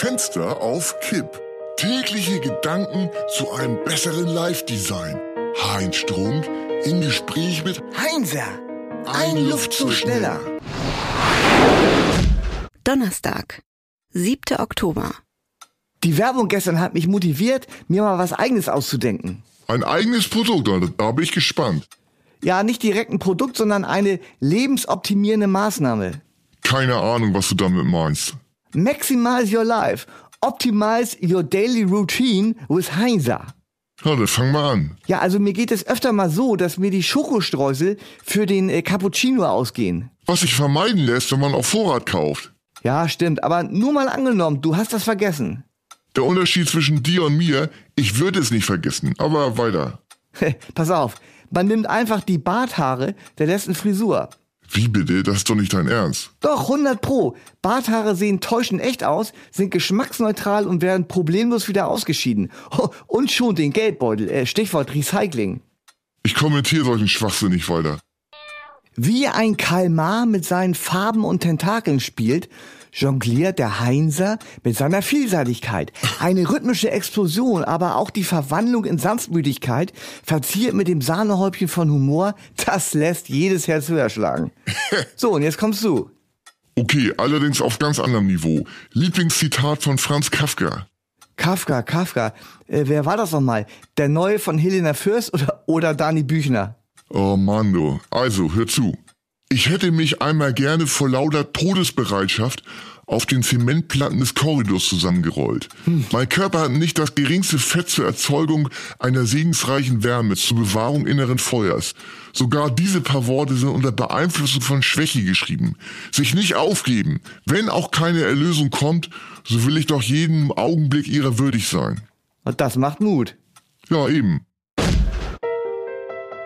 Fenster auf Kipp. Tägliche Gedanken zu einem besseren Live-Design. Heinz Strunk im Gespräch mit Heinzer, ein, ein Luftzug schneller. Donnerstag, 7. Oktober. Die Werbung gestern hat mich motiviert, mir mal was eigenes auszudenken. Ein eigenes Produkt, da bin ich gespannt. Ja, nicht direkt ein Produkt, sondern eine lebensoptimierende Maßnahme. Keine Ahnung, was du damit meinst. Maximize your life. Optimize your daily routine with Heinzer. Ja, dann fang mal an. Ja, also mir geht es öfter mal so, dass mir die Schokostreusel für den äh, Cappuccino ausgehen. Was sich vermeiden lässt, wenn man auf Vorrat kauft. Ja, stimmt, aber nur mal angenommen, du hast das vergessen. Der Unterschied zwischen dir und mir, ich würde es nicht vergessen, aber weiter. Pass auf, man nimmt einfach die Barthaare der letzten Frisur. Wie bitte? Das ist doch nicht dein Ernst. Doch, 100 pro. Barthaare sehen täuschend echt aus, sind geschmacksneutral und werden problemlos wieder ausgeschieden. Und schon den Geldbeutel, äh, Stichwort Recycling. Ich kommentiere solchen Schwachsinn nicht weiter. Wie ein Kalmar mit seinen Farben und Tentakeln spielt, jongliert der Heinser mit seiner Vielseitigkeit. Eine rhythmische Explosion, aber auch die Verwandlung in Sanftmütigkeit, verziert mit dem Sahnehäubchen von Humor, das lässt jedes Herz höher schlagen. So, und jetzt kommst du. Okay, allerdings auf ganz anderem Niveau. Lieblingszitat von Franz Kafka. Kafka, Kafka. Äh, wer war das nochmal? Der neue von Helena Fürst oder, oder Dani Büchner? Oh Mann, du. Also, hör zu. Ich hätte mich einmal gerne vor lauter Todesbereitschaft auf den Zementplatten des Korridors zusammengerollt. Hm. Mein Körper hat nicht das geringste Fett zur Erzeugung einer segensreichen Wärme, zur Bewahrung inneren Feuers. Sogar diese paar Worte sind unter Beeinflussung von Schwäche geschrieben. Sich nicht aufgeben. Wenn auch keine Erlösung kommt, so will ich doch jeden Augenblick ihrer würdig sein. Und das macht Mut. Ja, eben.